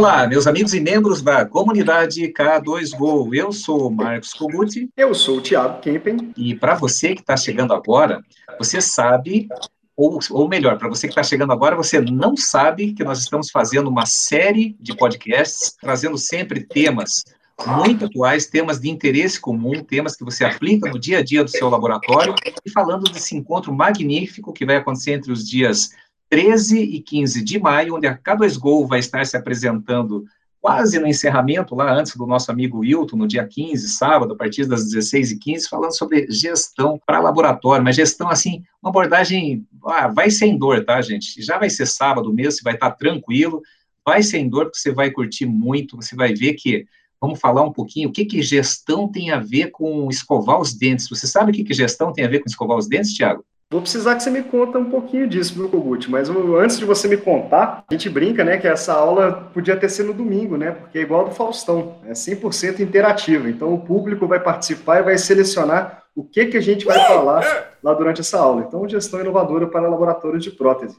Olá, meus amigos e membros da comunidade K2Go. Eu sou o Marcos Kogut. Eu sou o Thiago Kempen. E para você que está chegando agora, você sabe, ou, ou melhor, para você que está chegando agora, você não sabe que nós estamos fazendo uma série de podcasts, trazendo sempre temas muito atuais, temas de interesse comum, temas que você aplica no dia a dia do seu laboratório, e falando desse encontro magnífico que vai acontecer entre os dias 13 e 15 de maio, onde a K2Go vai estar se apresentando quase no encerramento, lá antes do nosso amigo Wilton, no dia 15, sábado, a partir das 16h15, falando sobre gestão para laboratório, mas gestão, assim, uma abordagem, ah, vai sem dor, tá, gente? Já vai ser sábado mesmo, você vai estar tranquilo, vai sem dor, porque você vai curtir muito, você vai ver que, vamos falar um pouquinho, o que que gestão tem a ver com escovar os dentes? Você sabe o que que gestão tem a ver com escovar os dentes, Tiago? Vou precisar que você me conta um pouquinho disso, viu, Kogut? Mas antes de você me contar, a gente brinca, né, que essa aula podia ter sido no domingo, né, porque é igual do Faustão, é 100% interativa. Então, o público vai participar e vai selecionar o que, que a gente vai falar lá durante essa aula. Então, gestão inovadora para laboratórios de prótese.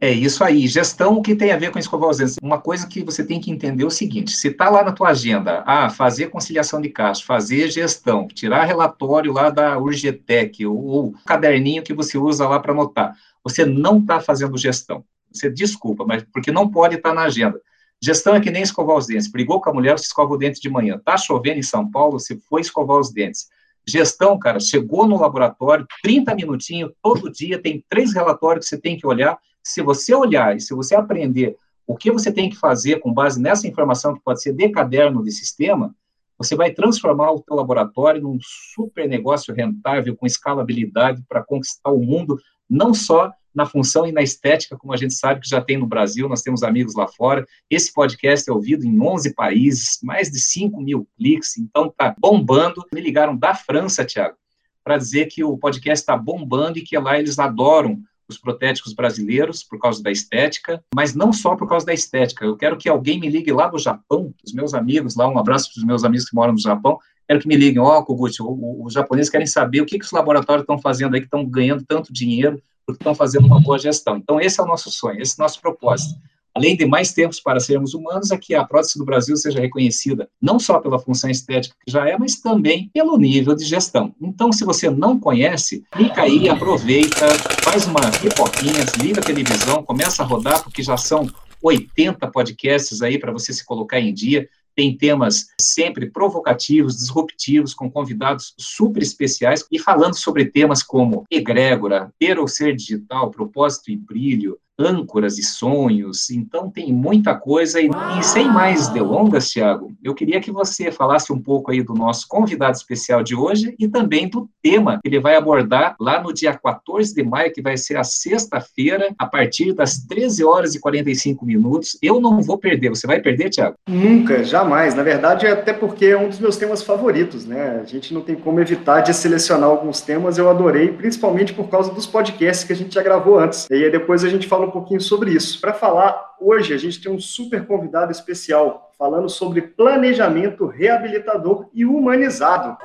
É isso aí, gestão que tem a ver com escovar os dentes. Uma coisa que você tem que entender é o seguinte, se está lá na tua agenda, ah, fazer conciliação de caixa, fazer gestão, tirar relatório lá da Urgetec, ou, ou caderninho que você usa lá para anotar, você não está fazendo gestão. Você desculpa, mas porque não pode estar tá na agenda. Gestão é que nem escovar os dentes. Brigou com a mulher, você escova o dente de manhã. Tá chovendo em São Paulo, você foi escovar os dentes. Gestão, cara, chegou no laboratório, 30 minutinhos, todo dia, tem três relatórios que você tem que olhar, se você olhar e se você aprender o que você tem que fazer com base nessa informação que pode ser de caderno de sistema, você vai transformar o seu laboratório num super negócio rentável com escalabilidade para conquistar o mundo, não só na função e na estética, como a gente sabe que já tem no Brasil, nós temos amigos lá fora. Esse podcast é ouvido em 11 países, mais de 5 mil cliques, então tá bombando. Me ligaram da França, Tiago, para dizer que o podcast está bombando e que lá eles adoram os protéticos brasileiros por causa da estética, mas não só por causa da estética. Eu quero que alguém me ligue lá do Japão, os meus amigos lá, um abraço para os meus amigos que moram no Japão, quero que me liguem, ó, oh, Kogut, os japoneses querem saber o que, que os laboratórios estão fazendo aí, que estão ganhando tanto dinheiro, porque estão fazendo uma boa gestão. Então, esse é o nosso sonho, esse é o nosso propósito além de mais tempos para sermos humanos, é que a prótese do Brasil seja reconhecida não só pela função estética que já é, mas também pelo nível de gestão. Então, se você não conhece, clica aí, aproveita, faz uma pipoquinha, liga a televisão, começa a rodar, porque já são 80 podcasts aí para você se colocar em dia. Tem temas sempre provocativos, disruptivos, com convidados super especiais e falando sobre temas como egrégora, ter ou ser digital, propósito e brilho, âncoras e sonhos, então tem muita coisa. E, e, sem mais delongas, Tiago, eu queria que você falasse um pouco aí do nosso convidado especial de hoje e também do tema que ele vai abordar lá no dia 14 de maio, que vai ser a sexta-feira, a partir das 13 horas e 45 minutos. Eu não vou perder. Você vai perder, Tiago? Nunca, jamais. Na verdade, é até porque é um dos meus temas favoritos, né? A gente não tem como evitar de selecionar alguns temas. Eu adorei, principalmente por causa dos podcasts que a gente já gravou antes. E aí depois a gente fala fala um pouquinho sobre isso. Para falar, hoje a gente tem um super convidado especial falando sobre planejamento reabilitador e humanizado.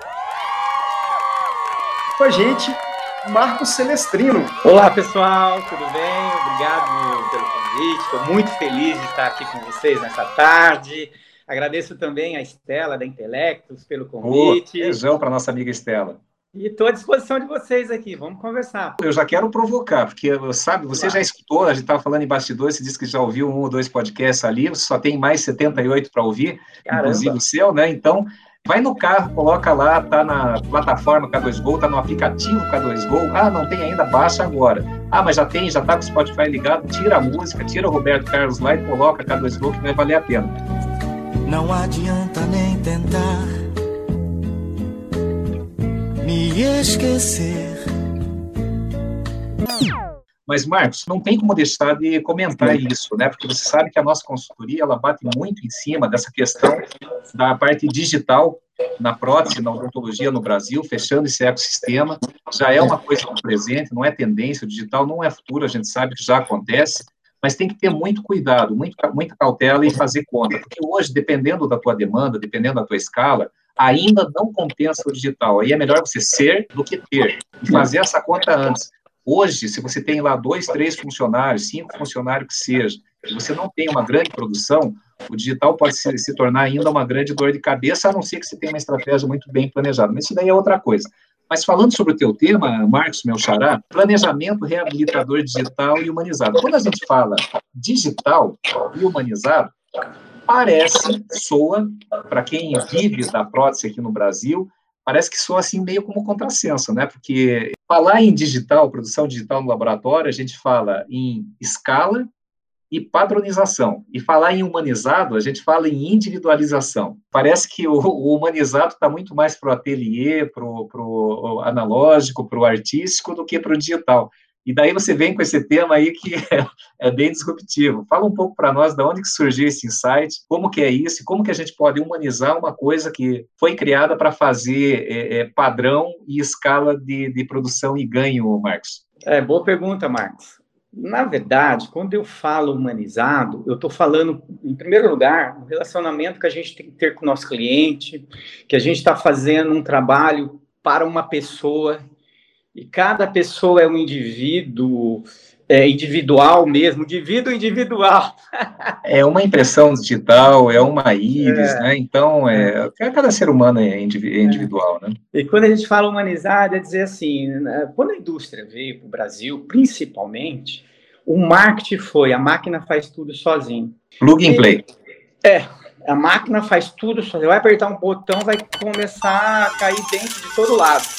Com a gente, Marcos Celestrino. Olá, pessoal, tudo bem? Obrigado pelo convite. Estou muito feliz de estar aqui com vocês nessa tarde. Agradeço também a Estela da Intelectus pelo convite. Oh, beijão para nossa amiga Estela. E estou à disposição de vocês aqui, vamos conversar. Eu já quero provocar, porque, sabe, você claro. já escutou, a gente estava falando em bastidores, você disse que já ouviu um ou dois podcasts ali, você só tem mais 78 para ouvir, Caramba. inclusive o seu, né? Então, vai no carro, coloca lá, tá na plataforma K2Go, tá no aplicativo K2Go, ah, não tem ainda, baixa agora. Ah, mas já tem, já tá com o Spotify ligado, tira a música, tira o Roberto Carlos lá e coloca K2Go que vai valer a pena. Não adianta nem tentar me esquecer. Mas, Marcos, não tem como deixar de comentar isso, né? Porque você sabe que a nossa consultoria ela bate muito em cima dessa questão da parte digital na prótese, na odontologia no Brasil, fechando esse ecossistema. Já é uma coisa do presente, não é tendência, o digital não é futuro, a gente sabe que já acontece, mas tem que ter muito cuidado, muita, muita cautela e fazer conta, porque hoje, dependendo da tua demanda, dependendo da tua escala, ainda não compensa o digital. Aí é melhor você ser do que ter e fazer essa conta antes. Hoje, se você tem lá dois, três funcionários, cinco funcionários que seja, Se você não tem uma grande produção, o digital pode se, se, tornar ainda uma grande dor de cabeça, a não ser que você tenha uma estratégia muito bem planejada. Mas isso daí é outra coisa. Mas falando sobre o teu tema, Marcos, meu xará, planejamento reabilitador digital e humanizado. Quando a gente fala digital e humanizado, parece, soa, para quem vive da prótese aqui no Brasil, parece que soa assim meio como contrassenso, né? Porque falar em digital, produção digital no laboratório, a gente fala em escala e padronização. E falar em humanizado, a gente fala em individualização. Parece que o, o humanizado está muito mais para o ateliê, para o analógico, para o artístico, do que para o digital. E daí você vem com esse tema aí que é, é bem disruptivo. Fala um pouco para nós de onde que surgiu esse insight, como que é isso, como que a gente pode humanizar uma coisa que foi criada para fazer é, é, padrão e escala de, de produção e ganho, Marcos. É, boa pergunta, Marcos. Na verdade, quando eu falo humanizado, eu estou falando, em primeiro lugar, o relacionamento que a gente tem que ter com o nosso cliente, que a gente está fazendo um trabalho para uma pessoa, e cada pessoa é um indivíduo, é, individual mesmo, indivíduo individual. é uma impressão digital, é uma íris, é. né? Então, é, cada ser humano é, é individual, né? E quando a gente fala humanizado, é dizer assim, né, quando a indústria veio para o Brasil, principalmente, o marketing foi, a máquina faz tudo sozinho. Plug and play. É, a máquina faz tudo sozinho. Vai apertar um botão, vai começar a cair dentro de todo lado.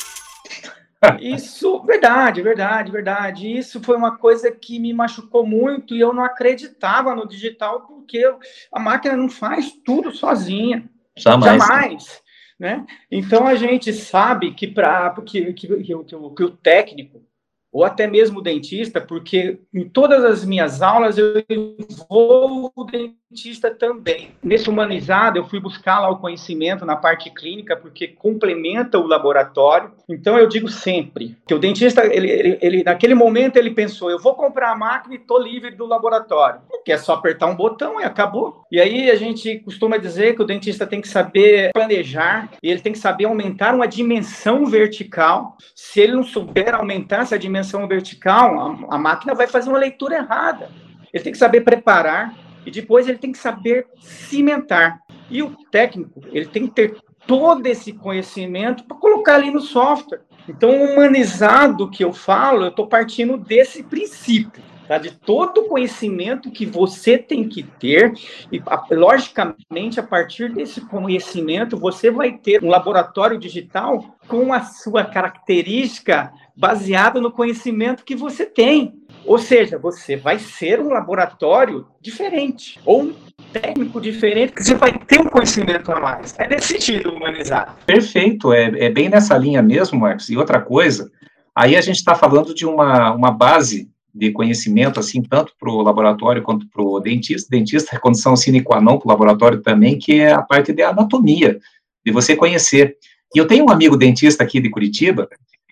Isso, verdade, verdade, verdade. Isso foi uma coisa que me machucou muito e eu não acreditava no digital porque a máquina não faz tudo sozinha. Jamais. Jamais. Né? Então a gente sabe que para que, que, que, que, o técnico ou até mesmo o dentista, porque em todas as minhas aulas eu envolvo o dentista também. Nesse humanizado, eu fui buscar lá o conhecimento na parte clínica, porque complementa o laboratório. Então, eu digo sempre que o dentista, ele, ele, ele naquele momento, ele pensou: eu vou comprar a máquina e estou livre do laboratório. Porque é só apertar um botão e acabou. E aí a gente costuma dizer que o dentista tem que saber planejar e ele tem que saber aumentar uma dimensão vertical. Se ele não souber aumentar essa dimensão vertical, a, a máquina vai fazer uma leitura errada. Ele tem que saber preparar e depois ele tem que saber cimentar. E o técnico, ele tem que ter todo esse conhecimento para colocar ali no software. Então, humanizado que eu falo, eu estou partindo desse princípio, tá? de todo o conhecimento que você tem que ter, e logicamente, a partir desse conhecimento, você vai ter um laboratório digital com a sua característica baseada no conhecimento que você tem. Ou seja, você vai ser um laboratório diferente, ou um técnico diferente, que você vai ter um conhecimento a mais. É nesse sentido humanizado. Perfeito, é, é bem nessa linha mesmo, Marcos. E outra coisa, aí a gente está falando de uma, uma base de conhecimento, assim, tanto para o laboratório quanto para o dentista. Dentista é condição sine qua non para o laboratório também, que é a parte de anatomia, de você conhecer. E eu tenho um amigo dentista aqui de Curitiba,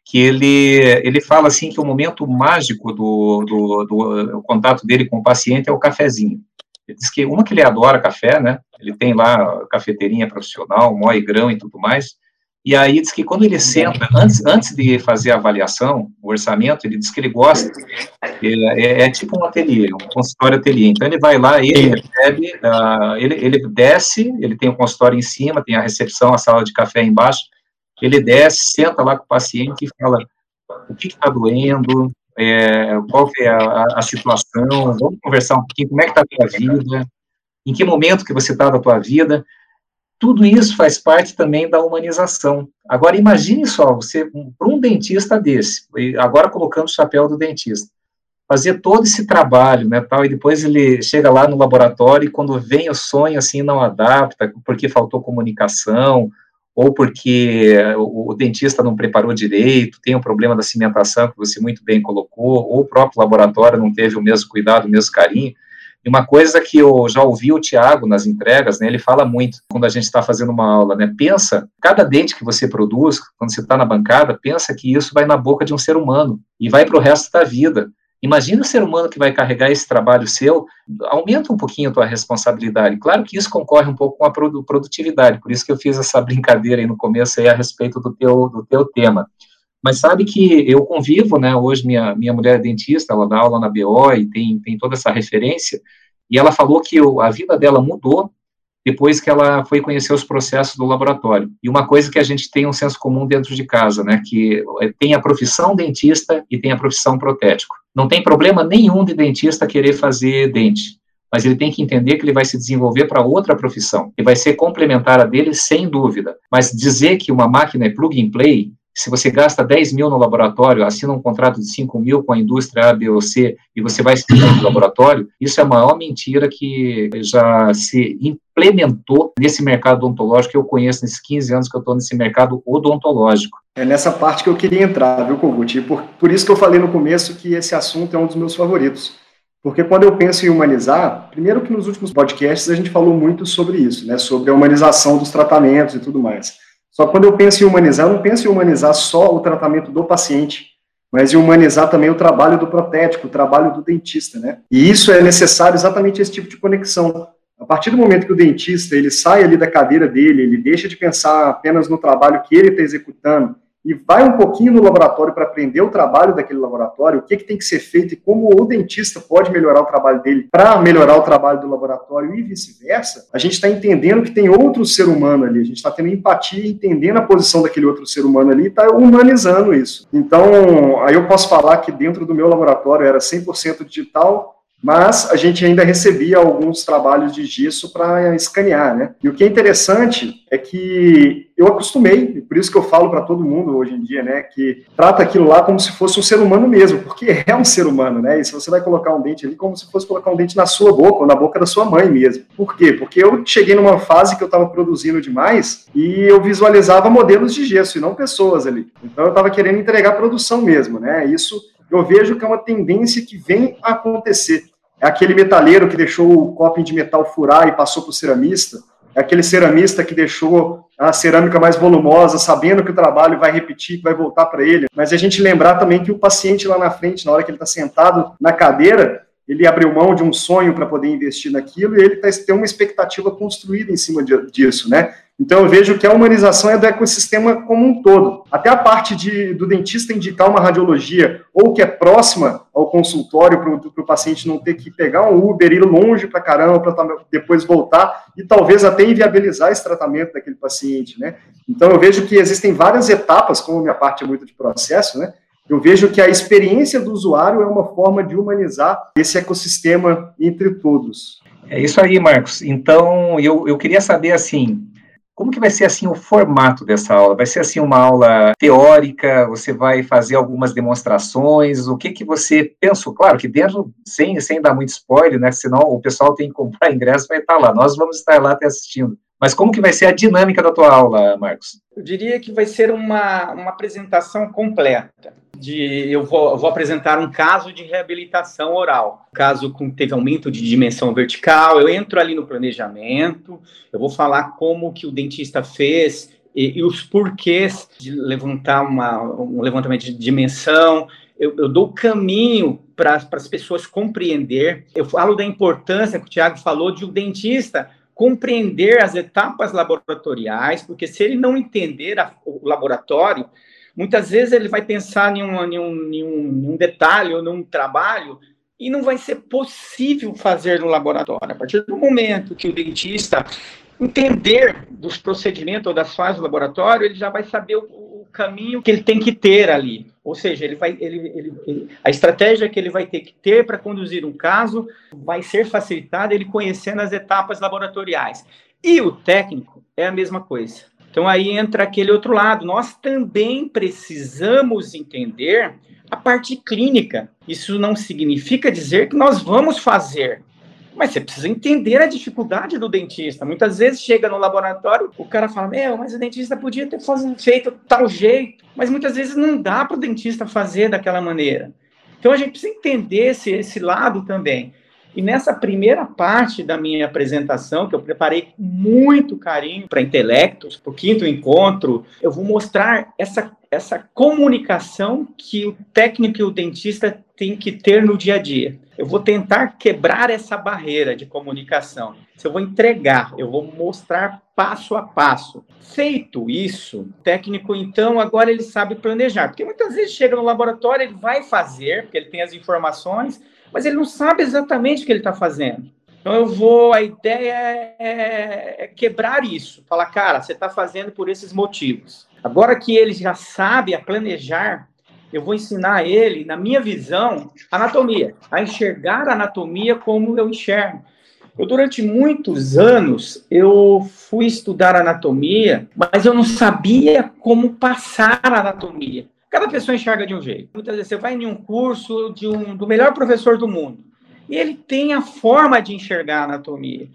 que ele, ele fala assim que o momento mágico do, do, do contato dele com o paciente é o cafezinho. Ele diz que, uma, que ele adora café, né, ele tem lá cafeteirinha profissional, moe grão e tudo mais, e aí diz que quando ele senta, antes, antes de fazer a avaliação, o orçamento, ele diz que ele gosta, é, é, é tipo um ateliê, um consultório ateliê. Então ele vai lá, ele recebe, uh, ele, ele desce, ele tem o consultório em cima, tem a recepção, a sala de café embaixo, ele desce, senta lá com o paciente e fala o que está doendo, é, qual é a, a, situação, vamos conversar um pouquinho, como é que está a tua vida, em que momento que você está da tua vida, tudo isso faz parte também da humanização. Agora, imagine só, você, para um dentista desse, agora colocando o chapéu do dentista, fazer todo esse trabalho, né, tal, e depois ele chega lá no laboratório e quando vem o sonho, assim, não adapta, porque faltou comunicação, ou porque o, o, dentista não preparou direito, tem o um problema da cimentação, que você muito bem colocou, ou o próprio laboratório não teve o mesmo cuidado, o mesmo carinho. E uma coisa que eu já ouvi o Tiago nas entregas, né, ele fala muito, quando a gente está fazendo uma aula, né, pensa, cada dente que você produz, quando você está na bancada, pensa que isso vai na boca de um ser humano, e vai para o resto da vida. Imagina o ser humano que vai carregar esse trabalho seu, aumenta um pouquinho a tua responsabilidade. Claro que isso concorre um pouco com a produtividade, por isso que eu fiz essa brincadeira aí no começo aí a respeito do teu, do teu tema. Mas sabe que eu convivo, né, hoje minha, minha mulher é dentista, ela dá aula na BO e tem, tem toda essa referência, E ela falou que a vida dela mudou depois que ela foi conhecer os processos do laboratório. E uma coisa que a gente tem um senso comum dentro de casa, né, que é, tem a profissão dentista e tem a profissão protético. Não tem problema nenhum de dentista querer fazer dente, mas ele tem que entender que ele vai se desenvolver para outra profissão, e vai ser complementar a dele, sem dúvida. Mas dizer que uma máquina é plug and play, se você gasta 10 mil no laboratório, assina um contrato de 5 mil com a indústria A, B ou C, e você vai estudar no laboratório, isso é a maior mentira que já se implementou nesse mercado odontológico que eu conheço nesses 15 anos que eu estou nesse mercado odontológico. É nessa parte que eu queria entrar, viu, Kogut? Por, por isso que eu falei no começo que esse assunto é um dos meus favoritos. Porque quando eu penso em humanizar, primeiro que nos últimos podcasts a gente falou muito sobre isso, né, sobre a humanização dos tratamentos e tudo mais. Só que quando eu penso em humanizar, eu não penso em humanizar só o tratamento do paciente, mas em humanizar também o trabalho do protético, o trabalho do dentista, né? E isso é necessário exatamente esse tipo de conexão. A partir do momento que o dentista ele sai ali da cadeira dele, ele deixa de pensar apenas no trabalho que ele está executando e vai um pouquinho no laboratório para aprender o trabalho daquele laboratório, o que, que tem que ser feito e como o dentista pode melhorar o trabalho dele para melhorar o trabalho do laboratório e vice-versa, a gente está entendendo que tem outro ser humano ali, a gente está tendo empatia, entendendo a posição daquele outro ser humano ali e está humanizando isso. Então, aí eu posso falar que dentro do meu laboratório era 100% digital, mas a gente ainda recebia alguns trabalhos de gesso para escanear, né? E o que é interessante é que eu acostumei, por isso que eu falo para todo mundo hoje em dia, né, que trata aquilo lá como se fosse um ser humano mesmo, porque é um ser humano, né? E se você vai colocar um dente ali, como se fosse colocar um dente na sua boca ou na boca da sua mãe mesmo. Por quê? Porque eu cheguei numa fase que eu estava produzindo demais e eu visualizava modelos de gesso e não pessoas ali. Então eu estava querendo entregar produção mesmo, né? Isso eu vejo que é uma tendência que vem a acontecer. É aquele metaleiro que deixou o copo de metal furar e passou para o ceramista, é aquele ceramista que deixou a cerâmica mais volumosa, sabendo que o trabalho vai repetir, que vai voltar para ele. Mas a gente lembrar também que o paciente lá na frente, na hora que ele está sentado na cadeira, ele abriu mão de um sonho para poder investir naquilo e ele tá, tem uma expectativa construída em cima disso, né? Então eu vejo que a humanização é do ecossistema como um todo. Até a parte de, do dentista indicar uma radiologia ou que é próxima ao consultório para o paciente não ter que pegar um Uber, ir longe para caramba para depois voltar e talvez até inviabilizar esse tratamento daquele paciente, né? Então eu vejo que existem várias etapas, como a minha parte é muito de processo, né? Eu vejo que a experiência do usuário é uma forma de humanizar esse ecossistema entre todos. É isso aí, Marcos. Então, eu, eu queria saber, assim, como que vai ser assim o formato dessa aula? Vai ser assim uma aula teórica? Você vai fazer algumas demonstrações? O que que você pensou? Claro que dentro, sem, sem dar muito spoiler, né? Senão o pessoal tem que comprar ingresso vai estar lá. Nós vamos estar lá te assistindo. Mas como que vai ser a dinâmica da tua aula, Marcos? Eu diria que vai ser uma, uma apresentação completa. De, eu vou, vou apresentar um caso de reabilitação oral, caso com teve aumento de dimensão vertical. Eu entro ali no planejamento, eu vou falar como que o dentista fez e, e os porquês de levantar uma, um levantamento de dimensão. Eu, eu dou caminho para as pessoas compreender. Eu falo da importância que o Tiago falou de o um dentista compreender as etapas laboratoriais, porque se ele não entender a, o laboratório, muitas vezes ele vai pensar em um, em, um, em, um, em um detalhe ou num trabalho e não vai ser possível fazer no laboratório. A partir do momento que o dentista entender dos procedimentos ou das fases do laboratório, ele já vai saber o, o caminho que ele tem que ter ali. Ou seja, ele vai, ele, ele, ele, a estratégia que ele vai ter que ter para conduzir um caso vai ser facilitada ele conhecendo as etapas laboratoriais. E o técnico é a mesma coisa. Então aí entra aquele outro lado. Nós também precisamos entender a parte clínica. Isso não significa dizer que nós vamos fazer mas você precisa entender a dificuldade do dentista. Muitas vezes chega no laboratório, o cara fala: Meu, mas o dentista podia ter feito tal jeito. Mas muitas vezes não dá para o dentista fazer daquela maneira. Então a gente precisa entender esse, esse lado também. E nessa primeira parte da minha apresentação, que eu preparei com muito carinho para intelectos, para o quinto encontro, eu vou mostrar essa, essa comunicação que o técnico e o dentista têm que ter no dia a dia. Eu vou tentar quebrar essa barreira de comunicação. Eu vou entregar, eu vou mostrar passo a passo. Feito isso, o técnico, então, agora ele sabe planejar. Porque muitas vezes chega no laboratório, ele vai fazer, porque ele tem as informações, mas ele não sabe exatamente o que ele está fazendo. Então eu vou, a ideia é, é quebrar isso, falar, cara, você está fazendo por esses motivos. Agora que ele já sabe a planejar, eu vou ensinar ele, na minha visão, anatomia, a enxergar a anatomia como eu enxergo. Eu, durante muitos anos, eu fui estudar anatomia, mas eu não sabia como passar a anatomia. Cada pessoa enxerga de um jeito. Muitas vezes você vai em um curso de um, do melhor professor do mundo, e ele tem a forma de enxergar a anatomia.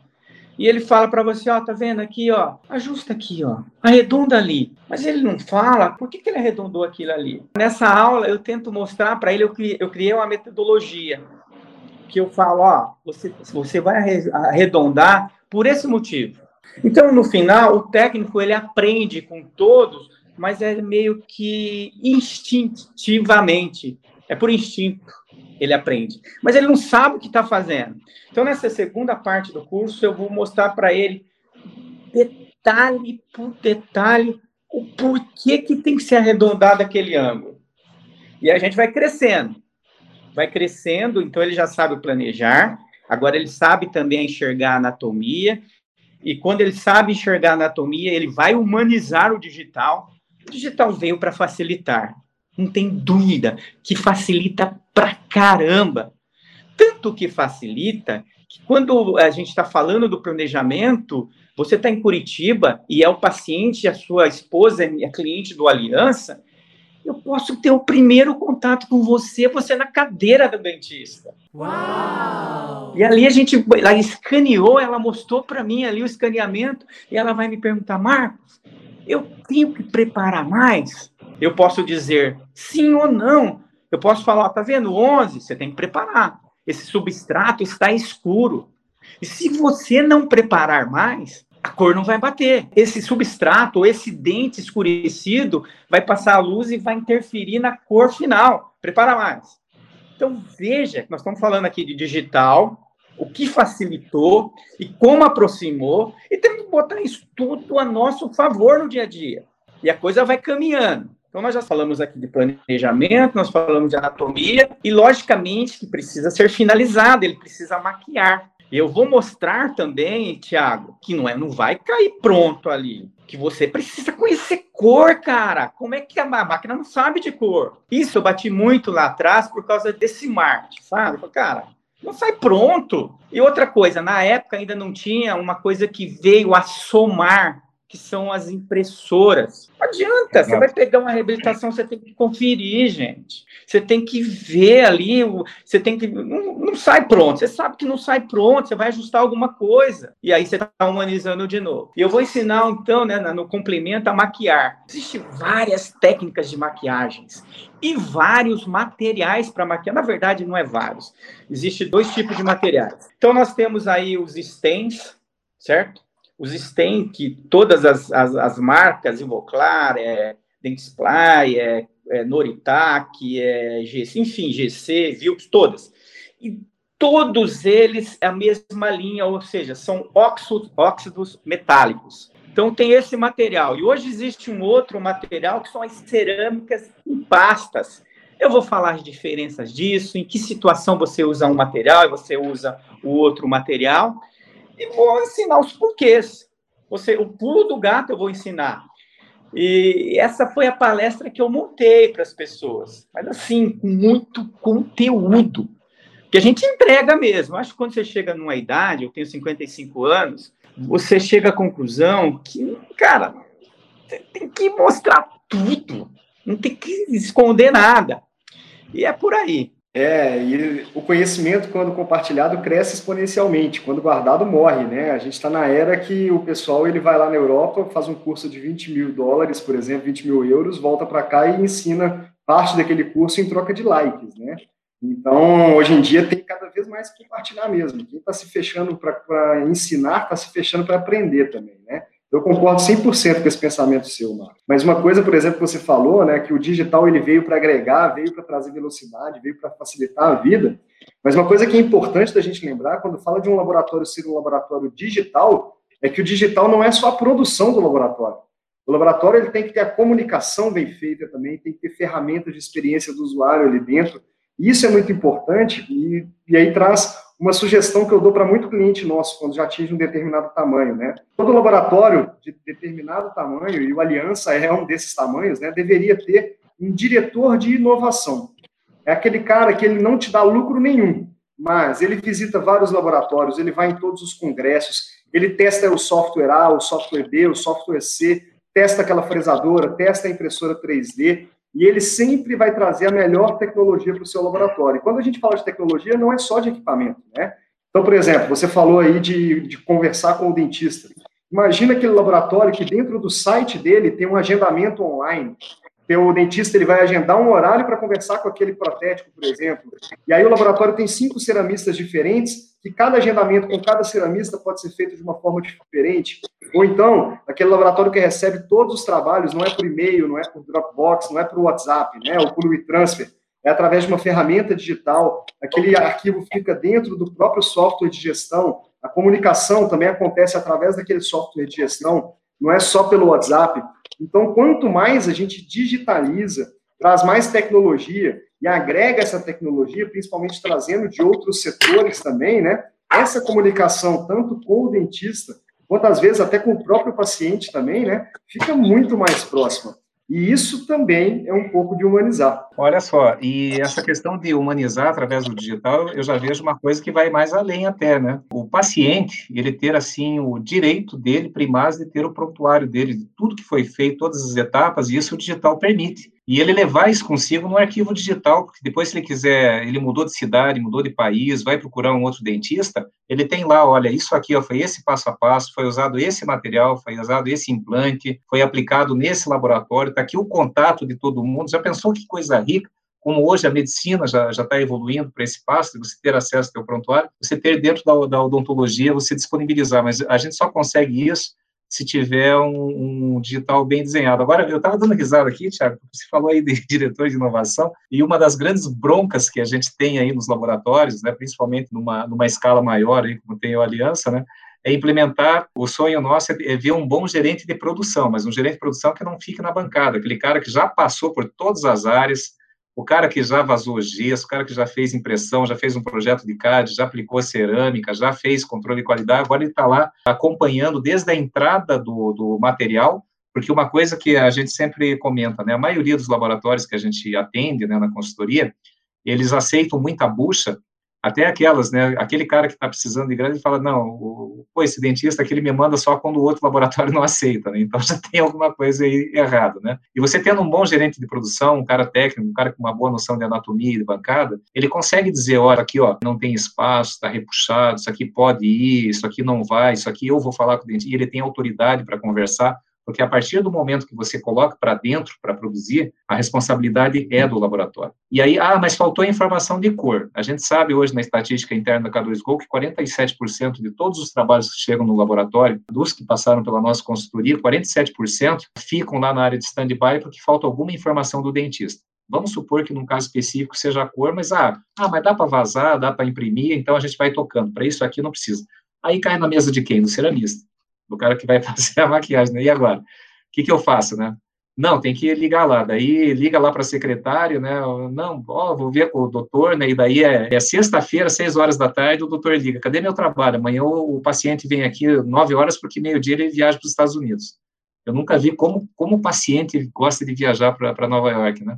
E ele fala para você, ó, tá vendo aqui, ó, ajusta aqui, ó, arredonda ali. Mas ele não fala por que, que ele arredondou aquilo ali. Nessa aula eu tento mostrar para ele, eu criei, eu criei uma metodologia que eu falo, ó, você, você vai arredondar por esse motivo. Então, no final, o técnico ele aprende com todos, mas é meio que instintivamente, é por instinto ele aprende. Mas ele não sabe o que está fazendo. Então, nessa segunda parte do curso, eu vou mostrar para ele detalhe por detalhe o porquê que tem que ser arredondado aquele ângulo. E a gente vai crescendo vai crescendo, então ele já sabe planejar, agora ele sabe também enxergar a anatomia, e quando ele sabe enxergar a anatomia, ele vai humanizar o digital. O digital veio para facilitar, não tem dúvida, que facilita pra caramba. Tanto que facilita que quando a gente está falando do planejamento, você está em Curitiba e é o paciente, a sua esposa é cliente do Aliança, eu posso ter o primeiro contato com você, você na cadeira do dentista. Uau! E ali a gente, ela escaneou, ela mostrou para mim ali o escaneamento, e ela vai me perguntar, Marcos, eu tenho que preparar mais? Eu posso dizer sim ou não. Eu posso falar, tá vendo, 11, você tem que preparar. Esse substrato está escuro. E se você não preparar mais, a cor não vai bater. Esse substrato, esse dente escurecido, vai passar a luz e vai interferir na cor final. Prepara mais. Então, veja, nós estamos falando aqui de digital, o que facilitou e como aproximou, e temos que botar isso tudo a nosso favor no dia a dia. E a coisa vai caminhando. Então, nós já falamos aqui de planejamento, nós falamos de anatomia, e logicamente que precisa ser finalizado, ele precisa maquiar. Eu vou mostrar também, Tiago, que não é, não vai cair pronto ali. Que você precisa conhecer cor, cara. Como é que a máquina não sabe de cor? Isso eu bati muito lá atrás por causa desse marketing, sabe? Cara, não sai pronto. E outra coisa, na época ainda não tinha uma coisa que veio a somar que são as impressoras. Não adianta, você vai pegar uma reabilitação, você tem que conferir, gente. Você tem que ver ali, você tem que. Não, não sai pronto, você sabe que não sai pronto, você vai ajustar alguma coisa. E aí você está humanizando de novo. E eu vou ensinar, então, né, no complemento, a maquiar. Existem várias técnicas de maquiagens e vários materiais para maquiar. Na verdade, não é vários. Existem dois tipos de materiais. Então, nós temos aí os stents, certo? Os STEM, que todas as, as, as marcas, Ivoclar, é, Dentsply, é, é Noritac, é GC, enfim, GC, Vilks, todas. E todos eles é a mesma linha, ou seja, são óxidos, óxidos metálicos. Então tem esse material. E hoje existe um outro material que são as cerâmicas em pastas. Eu vou falar as diferenças disso, em que situação você usa um material e você usa o outro material e vou ensinar os porquês. Você, o pulo do gato eu vou ensinar. E essa foi a palestra que eu montei para as pessoas. Mas assim, com muito conteúdo. Que a gente entrega mesmo. Acho que quando você chega numa idade, eu tenho 55 anos, você chega à conclusão que, cara, tem que mostrar tudo. Não tem que esconder nada. E é por aí. É, e o conhecimento, quando compartilhado, cresce exponencialmente. Quando guardado, morre, né? A gente está na era que o pessoal ele vai lá na Europa, faz um curso de 20 mil dólares, por exemplo, 20 mil euros, volta para cá e ensina parte daquele curso em troca de likes, né? Então, hoje em dia, tem cada vez mais que compartilhar mesmo. Quem está se fechando para ensinar, está se fechando para aprender também, né? Eu concordo 100% com esse pensamento seu, Marco. Mas uma coisa, por exemplo, que você falou, né, que o digital ele veio para agregar, veio para trazer velocidade, veio para facilitar a vida. Mas uma coisa que é importante da gente lembrar, quando fala de um laboratório ser um laboratório digital, é que o digital não é só a produção do laboratório. O laboratório ele tem que ter a comunicação bem feita também, tem que ter ferramentas de experiência do usuário ali dentro. Isso é muito importante e, e aí traz uma sugestão que eu dou para muito cliente nosso, quando já atinge um determinado tamanho, né? Todo laboratório de determinado tamanho, e o Aliança é um desses tamanhos, né, deveria ter um diretor de inovação. É aquele cara que ele não te dá lucro nenhum, mas ele visita vários laboratórios, ele vai em todos os congressos, ele testa o software A, o software B, o software C, testa aquela fresadora, testa a impressora 3D, e ele sempre vai trazer a melhor tecnologia para o seu laboratório. E quando a gente fala de tecnologia, não é só de equipamento, né? Então, por exemplo, você falou aí de, de conversar com o dentista. Imagina aquele laboratório que dentro do site dele tem um agendamento online o dentista ele vai agendar um horário para conversar com aquele protético, por exemplo. E aí o laboratório tem cinco ceramistas diferentes, que cada agendamento com cada ceramista pode ser feito de uma forma diferente. Ou então, aquele laboratório que recebe todos os trabalhos, não é por e-mail, não é por Dropbox, não é por WhatsApp, né, ou por WeTransfer, é através de uma ferramenta digital, aquele arquivo fica dentro do próprio software de gestão, a comunicação também acontece através daquele software de gestão, não é só pelo WhatsApp. Então, quanto mais a gente digitaliza, traz mais tecnologia e agrega essa tecnologia, principalmente trazendo de outros setores também, né? Essa comunicação, tanto com o dentista, quanto às vezes até com o próprio paciente também, né? Fica muito mais próxima. E isso também é um pouco de humanizar. Olha só, e essa questão de humanizar através do digital, eu já vejo uma coisa que vai mais além até, né? O paciente, ele ter, assim, o direito dele, primaz, de ter o prontuário dele, de tudo que foi feito, todas as etapas, e isso o digital permite e ele levar isso consigo no arquivo digital, porque depois, se ele quiser, ele mudou de cidade, mudou de país, vai procurar um outro dentista, ele tem lá, olha, isso aqui ó, foi esse passo a passo, foi usado esse material, foi usado esse implante, foi aplicado nesse laboratório, está aqui o contato de todo mundo. Já pensou que coisa rica? Como hoje a medicina já está evoluindo para esse passo, de você ter acesso ao prontuário, você ter dentro da, da odontologia, você disponibilizar, mas a gente só consegue isso se tiver um, um, digital bem desenhado. Agora, eu estava dando risada aqui, Tiago, você falou aí de diretor de inovação, e uma das grandes broncas que a gente tem aí nos laboratórios, né, principalmente numa, numa escala maior, aí, como tem a Aliança, né, é implementar, o sonho nosso é, é ver um bom gerente de produção, mas um gerente de produção que não fique na bancada, aquele cara que já passou por todas as áreas, o cara que já vazou gesso, o cara que já fez impressão, já fez um projeto de CAD, já aplicou cerâmica, já fez controle de qualidade, agora ele está lá acompanhando desde a entrada do, do material, porque uma coisa que a gente sempre comenta, né, a maioria dos laboratórios que a gente atende né, na consultoria, eles aceitam muita bucha, até aquelas, né? Aquele cara que está precisando de grana, ele fala, não, o, pô, esse dentista aqui, ele me manda só quando o outro laboratório não aceita, né? Então, já tem alguma coisa aí errada, né? E você tendo um bom gerente de produção, um cara técnico, um cara com uma boa noção de anatomia e de bancada, ele consegue dizer, olha, aqui, ó, não tem espaço, está repuxado, isso aqui pode ir, isso aqui não vai, isso aqui eu vou falar com o dentista, e ele tem autoridade para conversar, porque a partir do momento que você coloca para dentro para produzir, a responsabilidade é do laboratório. E aí, ah, mas faltou a informação de cor. A gente sabe hoje na estatística interna da K2Go que 47% de todos os trabalhos que chegam no laboratório, dos que passaram pela nossa consultoria, 47% ficam lá na área de stand-by porque falta alguma informação do dentista. Vamos supor que num caso específico seja a cor, mas ah, ah mas dá para vazar, dá para imprimir, então a gente vai tocando. Para isso aqui não precisa. Aí cai na mesa de quem? Do ceramista do cara que vai fazer a maquiagem, né? E agora? O que, que eu faço, né? Não, tem que ligar lá. Daí liga lá para a secretária, né? Não, ó, vou ver com o doutor, né? E daí é, é sexta-feira, seis horas da tarde, o doutor liga. Cadê meu trabalho? Amanhã o, o paciente vem aqui nove horas porque meio-dia ele viaja para os Estados Unidos. Eu nunca vi como, como o paciente gosta de viajar para Nova York, né?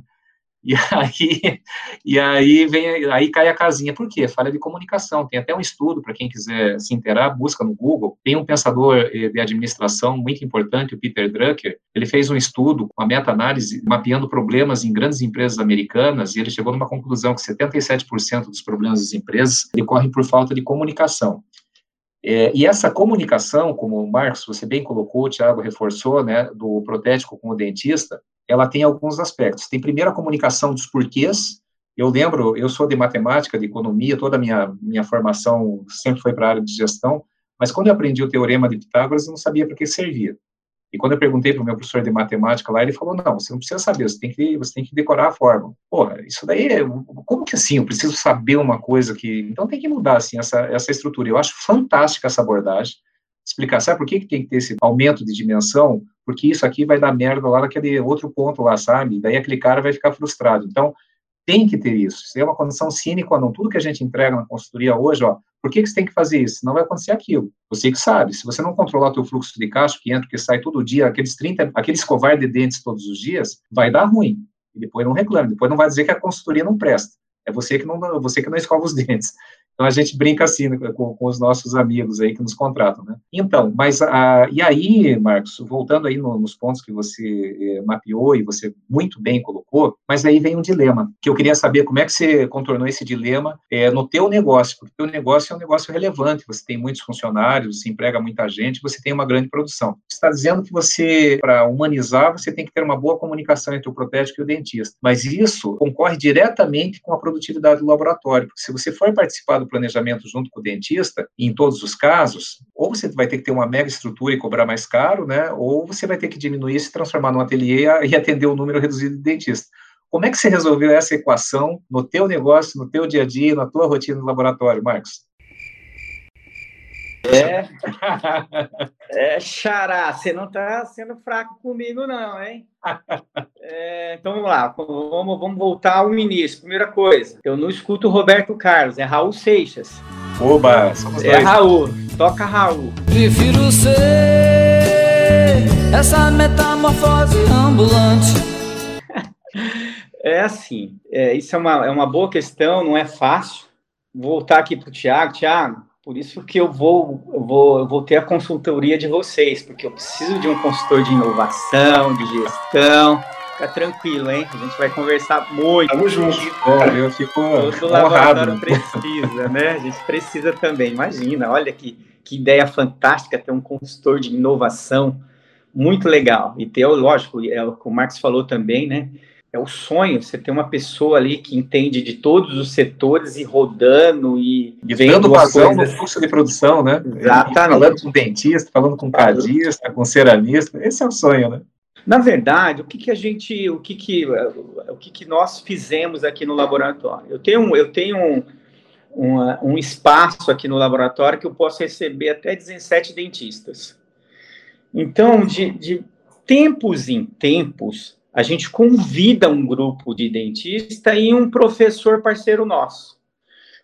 E aí, e aí vem, aí cai a casinha. Por quê? Falha de comunicação. Tem até um estudo para quem quiser se interar, busca no Google. Tem um pensador eh, de administração muito importante, o Peter Drucker. Ele fez um estudo, uma meta-análise, mapeando problemas em grandes empresas americanas, e ele chegou numa conclusão que 77% dos problemas das empresas decorrem por falta de comunicação. É, e essa comunicação, como o Marcos, você bem colocou, o Thiago reforçou, né, do protético com o dentista, ela tem alguns aspectos. Tem primeiro a comunicação dos porquês. Eu lembro, eu sou de matemática, de economia, toda a minha, minha formação sempre foi para a área de gestão, mas quando eu aprendi o teorema de Pitágoras, eu não sabia para que servia. E quando eu perguntei para o meu professor de matemática lá, ele falou: não, você não precisa saber, você tem que, você tem que decorar a fórmula. Porra, isso daí é. Como que assim? Eu preciso saber uma coisa que. Então tem que mudar assim, essa, essa estrutura. Eu acho fantástica essa abordagem. Explicar, sabe por que, que tem que ter esse aumento de dimensão? Porque isso aqui vai dar merda lá naquele outro ponto lá, sabe? Daí aquele cara vai ficar frustrado. Então, tem que ter isso. Isso é uma condição sine qua non. Tudo que a gente entrega na consultoria hoje, ó, por que, que você tem que fazer isso? Não vai acontecer aquilo. Você que sabe. Se você não controlar o teu fluxo de caixa, que entra, que sai todo dia, aqueles 30, aquele escovar de dentes todos os dias, vai dar ruim. E depois não reclame. Depois não vai dizer que a consultoria não presta. É você que não, você que não escova os dentes. Então a gente brinca assim né, com, com, os nossos amigos aí que nos contratam, né? Então, mas a, e aí, Marcos, voltando aí no, nos pontos que você eh, mapeou e você muito bem colocou, mas aí vem um dilema que eu queria saber como é que você contornou esse dilema eh, no teu negócio, porque o negócio é um negócio relevante. Você tem muitos funcionários, você emprega muita gente, você tem uma grande produção. Você está dizendo que você, para humanizar, você tem que ter uma boa comunicação entre o protético e o dentista. Mas isso concorre diretamente com a produtividade do laboratório, porque se você for participar do planejamento junto com o dentista, em todos os casos, ou você vai ter que ter uma mega estrutura e cobrar mais caro, né? Ou você vai ter que diminuir, se transformar num ateliê e atender o um número reduzido de dentistas. Como é que você resolveu essa equação no teu negócio, no teu dia a dia, na tua rotina no laboratório, Marcos? É, é xará, você não está sendo fraco comigo, não, hein? É, então vamos lá, vamos, vamos voltar ao início. Primeira coisa, eu não escuto Roberto Carlos, é Raul Seixas. Oba, é dois. Raul, toca Raul. Prefiro ser essa metamorfose ambulante. É assim, é, isso é uma, é uma boa questão, não é fácil. Vou voltar aqui para o Tiago. Tiago, por isso que eu vou, eu vou, eu vou ter a consultoria de vocês, porque eu preciso de um consultor de inovação, de gestão. Fica tranquilo, hein? A gente vai conversar muito. Tamo junto. eu fico Todo laboratório precisa, né? A gente precisa também. Imagina, olha que, que ideia fantástica ter um consultor de inovação. Muito legal. E ter, lógico, é o que o Marcos falou também, né? É o sonho, você ter uma pessoa ali que entende de todos os setores e rodando e, e vendo vazão coisas... no fluxo de produção, né? Exatamente. falando com dentista, falando com cadista, com ceramista, esse é o sonho, né? Na verdade, o que, que a gente, o que que, o que que nós fizemos aqui no laboratório? Eu tenho, eu tenho um, um, um espaço aqui no laboratório que eu posso receber até 17 dentistas. Então, de, de tempos em tempos, a gente convida um grupo de dentista e um professor parceiro nosso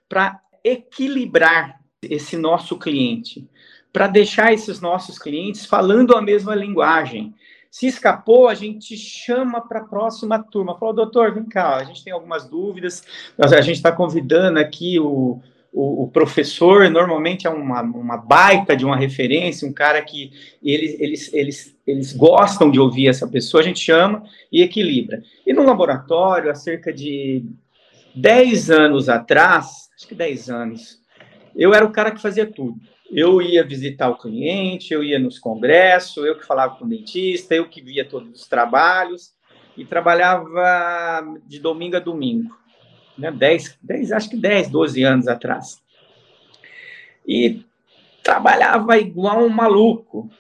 para equilibrar esse nosso cliente, para deixar esses nossos clientes falando a mesma linguagem. Se escapou, a gente chama para a próxima turma. Falou, doutor, vem cá, a gente tem algumas dúvidas, a gente está convidando aqui o, o, o, professor normalmente é uma, uma baita de uma referência, um cara que eles, eles, eles, eles gostam de ouvir essa pessoa, a gente chama e equilibra. E no laboratório, há cerca de 10 anos atrás, acho que 10 anos, eu era o cara que fazia tudo. Eu ia visitar o cliente, eu ia nos congressos, eu que falava com o dentista, eu que via todos os trabalhos e trabalhava de domingo a domingo né, 10, 10, acho que 10, 12 anos atrás. E trabalhava igual um maluco.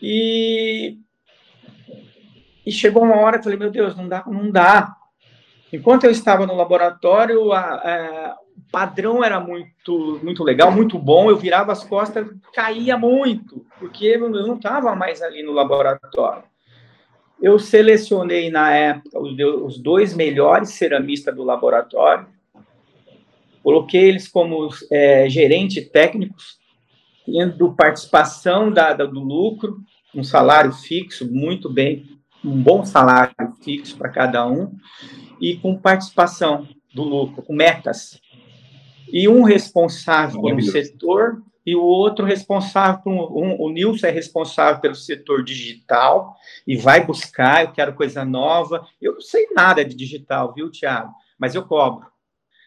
E, e chegou uma hora que eu falei, meu Deus, não dá, não dá. Enquanto eu estava no laboratório, a, a, o padrão era muito, muito legal, muito bom. Eu virava as costas, caía muito, porque eu não estava mais ali no laboratório. Eu selecionei na época os, dois melhores ceramistas do laboratório, coloquei eles como é, gerente técnicos, tendo participação da, da, do lucro, um salário fixo, muito bem, um bom salário fixo para cada um, e com participação do lucro, com metas. E um responsável pelo setor e o outro responsável por um, um, o Nilson é responsável pelo setor digital e vai buscar, eu quero coisa nova. Eu não sei nada de digital, viu, Tiago? Mas eu cobro.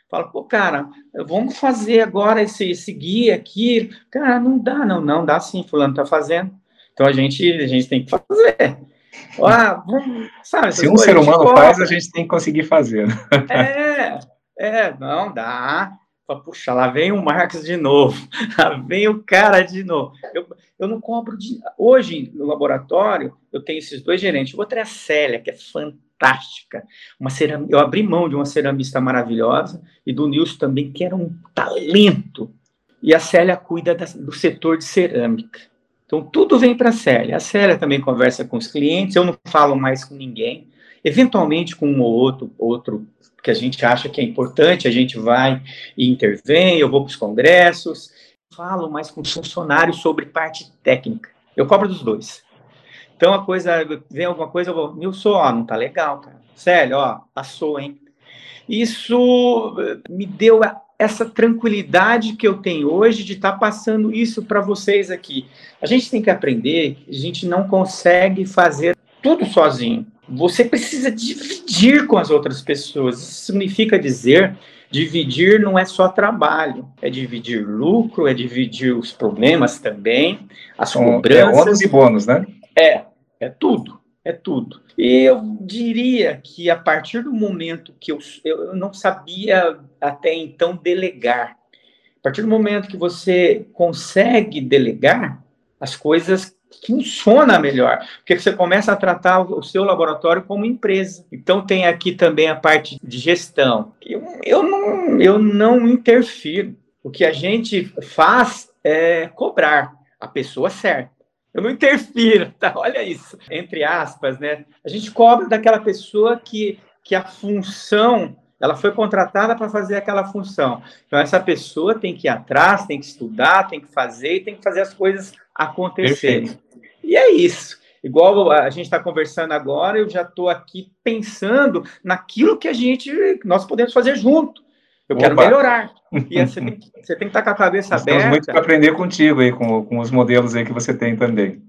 Falo, pô, cara, vamos fazer agora esse, esse guia aqui. Cara, não dá, não, não, dá sim, fulano tá fazendo. Então a gente, a gente tem que fazer. Ah, vamos, sabe, Se um ser humano faz, a gente tem que conseguir fazer. É, é, não dá puxa, lá vem o Marcos de novo, lá vem o cara de novo. Eu, eu não compro. De... Hoje, no laboratório, eu tenho esses dois gerentes. O outro é a Célia, que é fantástica. Uma ceram... Eu abri mão de uma ceramista maravilhosa e do Nilson também, que era um talento. E a Célia cuida da... do setor de cerâmica. Então, tudo vem para a Célia. A Célia também conversa com os clientes, eu não falo mais com ninguém. Eventualmente, com um ou outro, outro porque a gente acha que é importante, a gente vai e intervém, eu vou para os congressos, falo mais com funcionários sobre parte técnica. Eu cobro dos dois. Então a coisa, vem alguma coisa, eu vou, Nilson, ó, não tá legal, cara. Sério, ó, passou, hein? Isso me deu essa tranquilidade que eu tenho hoje de estar tá passando isso para vocês aqui. A gente tem que aprender, a gente não consegue fazer tudo sozinho. Você precisa dividir com as outras pessoas. Isso significa dizer dividir não é só trabalho, é dividir lucro, é dividir os problemas também, as é cobranças. É ônus e bônus, né? É, é tudo, é tudo. E eu diria que a partir do momento que eu, eu não sabia até então delegar, a partir do momento que você consegue delegar, as coisas funciona melhor, porque você começa a tratar o seu laboratório como empresa. Então tem aqui também a parte de gestão. Eu, eu, não, eu não interfiro. O que a gente faz é cobrar a pessoa certa. Eu não interfiro, tá? Olha isso, entre aspas, né? A gente cobra daquela pessoa que, que a função, ela foi contratada para fazer aquela função. Então, essa pessoa tem que ir atrás, tem que estudar, tem que fazer e tem que fazer as coisas acontecerem. E é isso. Igual a gente está conversando agora, eu já estou aqui pensando naquilo que a gente, nós podemos fazer junto. Eu Opa. quero melhorar. E você tem, você tem que estar tá com a cabeça Nós aberta. Temos muito para aprender contigo aí, com, com os modelos aí que você tem também.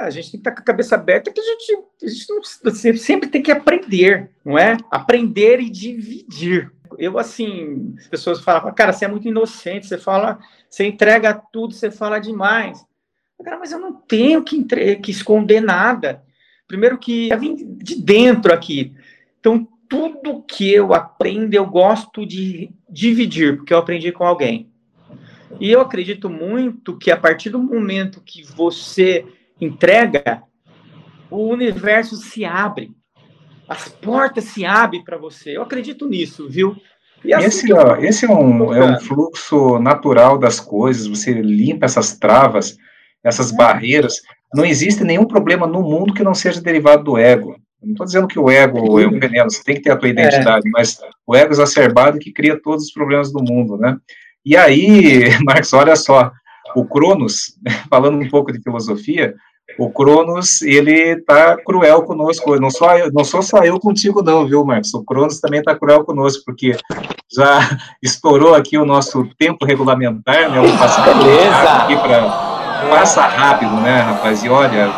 A gente tem que estar tá com a cabeça aberta, que a gente, a gente sempre tem que aprender, não é? Aprender e dividir. Eu, assim, as pessoas falam, cara, você é muito inocente, você fala, você entrega tudo, você fala demais. Cara, mas eu não tenho que, entre... que esconder nada. Primeiro que vim de dentro aqui. Então, tudo que eu aprendo, eu gosto de dividir, porque eu aprendi com alguém. E eu acredito muito que a partir do momento que você entrega, o universo se abre. As portas se abrem para você. Eu acredito nisso, viu? Assim, esse, ó, esse é, um, é um fluxo natural das coisas, você limpa essas travas essas barreiras, não existe nenhum problema no mundo que não seja derivado do ego. Não estou dizendo que o ego é um veneno, você tem que ter a tua identidade, é. mas o ego exacerbado que cria todos os problemas do mundo, né? E aí, Marcos, olha só, o Cronos, falando um pouco de filosofia, o Cronos, ele tá cruel conosco, não sou, não sou só eu contigo não, viu, Marcos? O Cronos também tá cruel conosco, porque já estourou aqui o nosso tempo regulamentar, né? Vou passar aqui para Passa rápido, né, rapaz? E olha,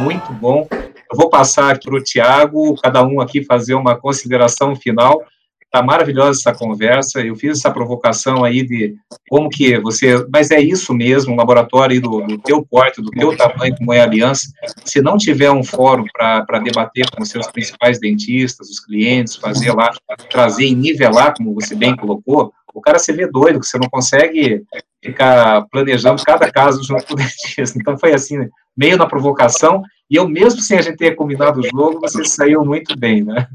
muito bom. Eu vou passar aqui para o Tiago, cada um aqui fazer uma consideração final. Está maravilhosa essa conversa. Eu fiz essa provocação aí de como que você. Mas é isso mesmo, um laboratório do, do teu porte, do teu tamanho, como é a Aliança. Se não tiver um fórum para debater com os seus principais dentistas, os clientes, fazer lá, trazer e nivelar, como você bem colocou, o cara se vê doido, que você não consegue ficar planejando cada caso junto com o dentista. Então foi assim, meio na provocação, e eu mesmo sem a gente ter combinado o jogo, você saiu muito bem, né?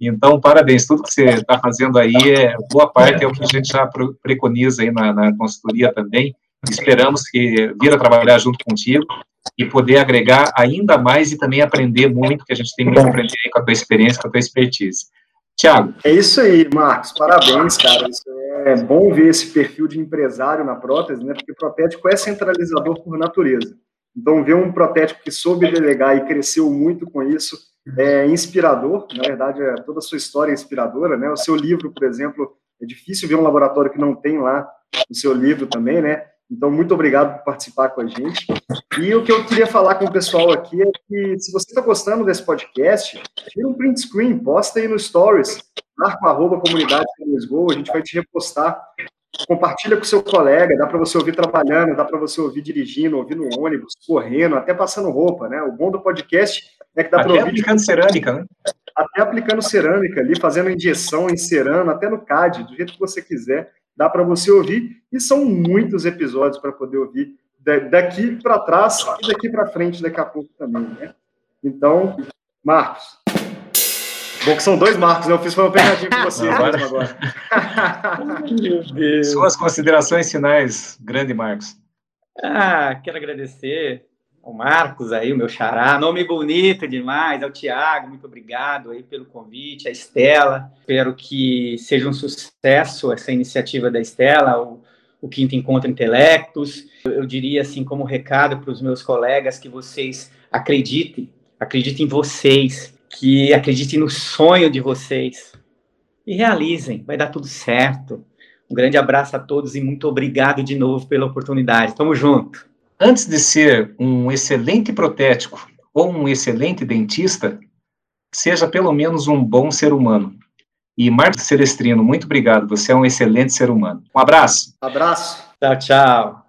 Então, parabéns, tudo que você está fazendo aí, é, boa parte é o que a gente já preconiza aí na, na consultoria também, esperamos que vir a trabalhar junto contigo e poder agregar ainda mais e também aprender muito, que a gente tem muito a aprender com a tua experiência, com a tua expertise. Tiago. É isso aí, Marcos. Parabéns, cara. Isso é bom ver esse perfil de empresário na prótese, né? Porque o protético é centralizador por natureza. Então, ver um protético que soube delegar e cresceu muito com isso é inspirador. Na verdade, é, toda a sua história é inspiradora, né? O seu livro, por exemplo, é difícil ver um laboratório que não tem lá o seu livro também, né? Então, muito obrigado por participar com a gente. E o que eu queria falar com o pessoal aqui é que, se você está gostando desse podcast, tira um print screen, posta aí no Stories, marca arroba comunidade a gente vai te repostar. Compartilha com seu colega, dá para você ouvir trabalhando, dá para você ouvir dirigindo, ouvir no ônibus, correndo, até passando roupa, né? O bom do podcast é que dá para ouvir. Até aplicando cerâmica, né? Até aplicando cerâmica ali, fazendo injeção, encerando, até no CAD, do jeito que você quiser dá para você ouvir, e são muitos episódios para poder ouvir daqui para trás e daqui para frente daqui a pouco também, né? Então, Marcos. Bom que são dois Marcos, né? Eu fiz uma pegadinha com vocês agora. agora. Suas considerações finais, grande Marcos. Ah, quero agradecer o Marcos aí, o meu xará, nome bonito demais, é o Tiago, muito obrigado aí pelo convite, a Estela, espero que seja um sucesso essa iniciativa da Estela, o, o Quinto Encontro Intelectos, eu, eu diria assim como recado para os meus colegas que vocês acreditem, acreditem em vocês, que acreditem no sonho de vocês e realizem, vai dar tudo certo. Um grande abraço a todos e muito obrigado de novo pela oportunidade. Tamo junto antes de ser um excelente protético ou um excelente dentista, seja pelo menos um bom ser humano. E Marcos Celestrino, muito obrigado, você é um excelente ser humano. Um abraço. Abraço. Tchau, tchau.